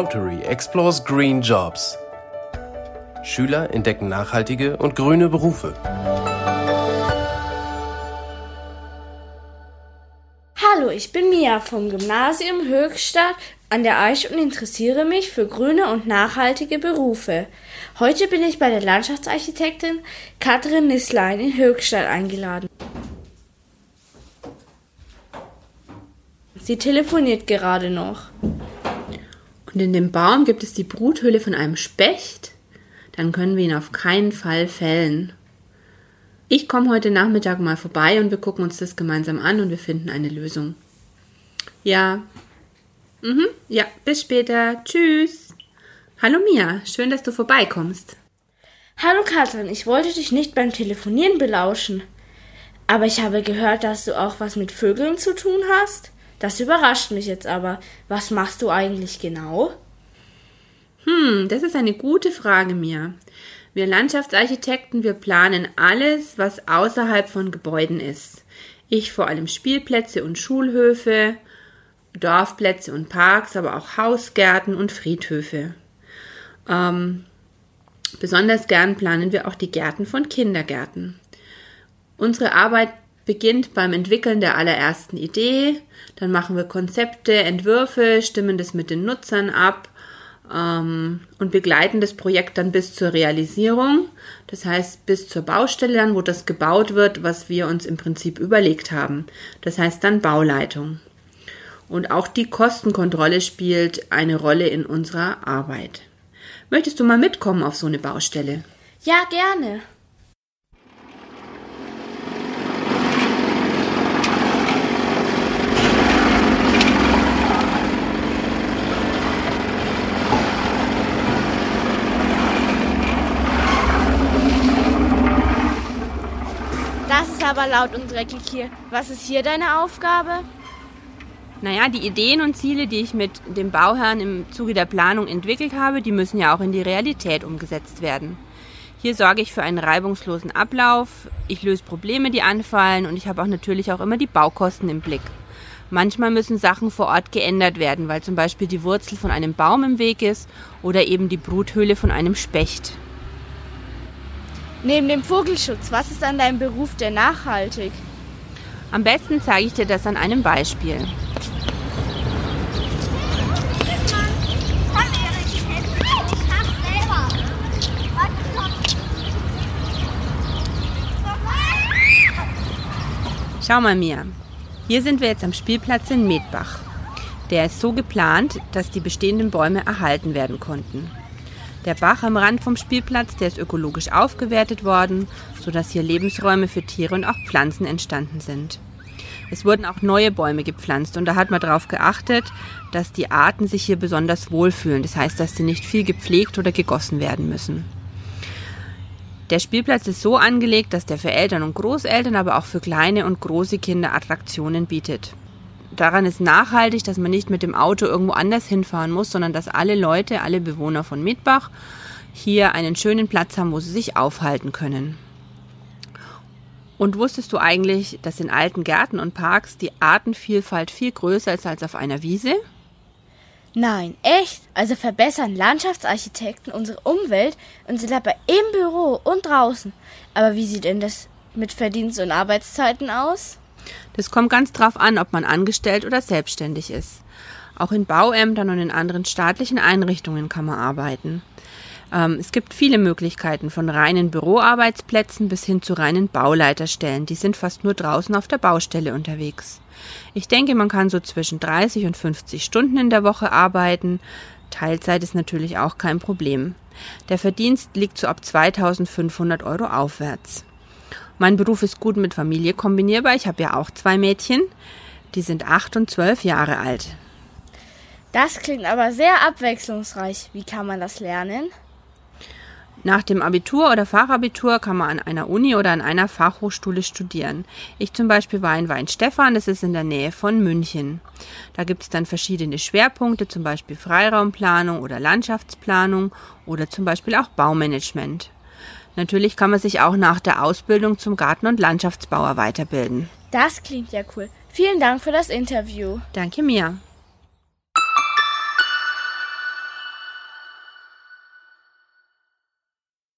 Rotary explores green jobs. Schüler entdecken nachhaltige und grüne Berufe. Hallo, ich bin Mia vom Gymnasium Höchstadt an der Eiche und interessiere mich für grüne und nachhaltige Berufe. Heute bin ich bei der Landschaftsarchitektin Katrin Nisslein in Höchstadt eingeladen. Sie telefoniert gerade noch. Und in dem Baum gibt es die Bruthöhle von einem Specht? Dann können wir ihn auf keinen Fall fällen. Ich komme heute Nachmittag mal vorbei und wir gucken uns das gemeinsam an und wir finden eine Lösung. Ja. Mhm. Ja, bis später. Tschüss. Hallo Mia, schön, dass du vorbeikommst. Hallo Katrin, ich wollte dich nicht beim Telefonieren belauschen. Aber ich habe gehört, dass du auch was mit Vögeln zu tun hast. Das überrascht mich jetzt aber. Was machst du eigentlich genau? Hm, das ist eine gute Frage, Mia. Wir Landschaftsarchitekten, wir planen alles, was außerhalb von Gebäuden ist. Ich vor allem Spielplätze und Schulhöfe, Dorfplätze und Parks, aber auch Hausgärten und Friedhöfe. Ähm, besonders gern planen wir auch die Gärten von Kindergärten. Unsere Arbeit beginnt beim Entwickeln der allerersten Idee, dann machen wir Konzepte, Entwürfe, stimmen das mit den Nutzern ab ähm, und begleiten das Projekt dann bis zur Realisierung. Das heißt, bis zur Baustelle dann, wo das gebaut wird, was wir uns im Prinzip überlegt haben. Das heißt dann Bauleitung. Und auch die Kostenkontrolle spielt eine Rolle in unserer Arbeit. Möchtest du mal mitkommen auf so eine Baustelle? Ja, gerne. Aber laut und dreckig hier. Was ist hier deine Aufgabe? Naja, die Ideen und Ziele, die ich mit dem Bauherrn im Zuge der Planung entwickelt habe, die müssen ja auch in die Realität umgesetzt werden. Hier sorge ich für einen reibungslosen Ablauf, ich löse Probleme, die anfallen und ich habe auch natürlich auch immer die Baukosten im Blick. Manchmal müssen Sachen vor Ort geändert werden, weil zum Beispiel die Wurzel von einem Baum im Weg ist oder eben die Bruthöhle von einem Specht. Neben dem Vogelschutz, was ist an deinem Beruf denn nachhaltig? Am besten zeige ich dir das an einem Beispiel. Schau mal, Mia. Hier sind wir jetzt am Spielplatz in Medbach. Der ist so geplant, dass die bestehenden Bäume erhalten werden konnten. Der Bach am Rand vom Spielplatz, der ist ökologisch aufgewertet worden, sodass hier Lebensräume für Tiere und auch Pflanzen entstanden sind. Es wurden auch neue Bäume gepflanzt und da hat man darauf geachtet, dass die Arten sich hier besonders wohlfühlen. Das heißt, dass sie nicht viel gepflegt oder gegossen werden müssen. Der Spielplatz ist so angelegt, dass der für Eltern und Großeltern, aber auch für kleine und große Kinder Attraktionen bietet daran ist nachhaltig, dass man nicht mit dem Auto irgendwo anders hinfahren muss, sondern dass alle Leute, alle Bewohner von Mietbach hier einen schönen Platz haben, wo sie sich aufhalten können. Und wusstest du eigentlich, dass in alten Gärten und Parks die Artenvielfalt viel größer ist als auf einer Wiese? Nein, echt? Also verbessern Landschaftsarchitekten unsere Umwelt und sind dabei im Büro und draußen. Aber wie sieht denn das mit Verdienst- und Arbeitszeiten aus? Das kommt ganz drauf an, ob man angestellt oder selbstständig ist. Auch in Bauämtern und in anderen staatlichen Einrichtungen kann man arbeiten. Ähm, es gibt viele Möglichkeiten von reinen Büroarbeitsplätzen bis hin zu reinen Bauleiterstellen. Die sind fast nur draußen auf der Baustelle unterwegs. Ich denke, man kann so zwischen 30 und 50 Stunden in der Woche arbeiten. Teilzeit ist natürlich auch kein Problem. Der Verdienst liegt so ab 2500 Euro aufwärts. Mein Beruf ist gut mit Familie kombinierbar. Ich habe ja auch zwei Mädchen. Die sind acht und zwölf Jahre alt. Das klingt aber sehr abwechslungsreich. Wie kann man das lernen? Nach dem Abitur oder Fachabitur kann man an einer Uni oder an einer Fachhochschule studieren. Ich zum Beispiel war in Weinstefan, das ist in der Nähe von München. Da gibt es dann verschiedene Schwerpunkte, zum Beispiel Freiraumplanung oder Landschaftsplanung oder zum Beispiel auch Baumanagement. Natürlich kann man sich auch nach der Ausbildung zum Garten- und Landschaftsbauer weiterbilden. Das klingt ja cool. Vielen Dank für das Interview. Danke mir.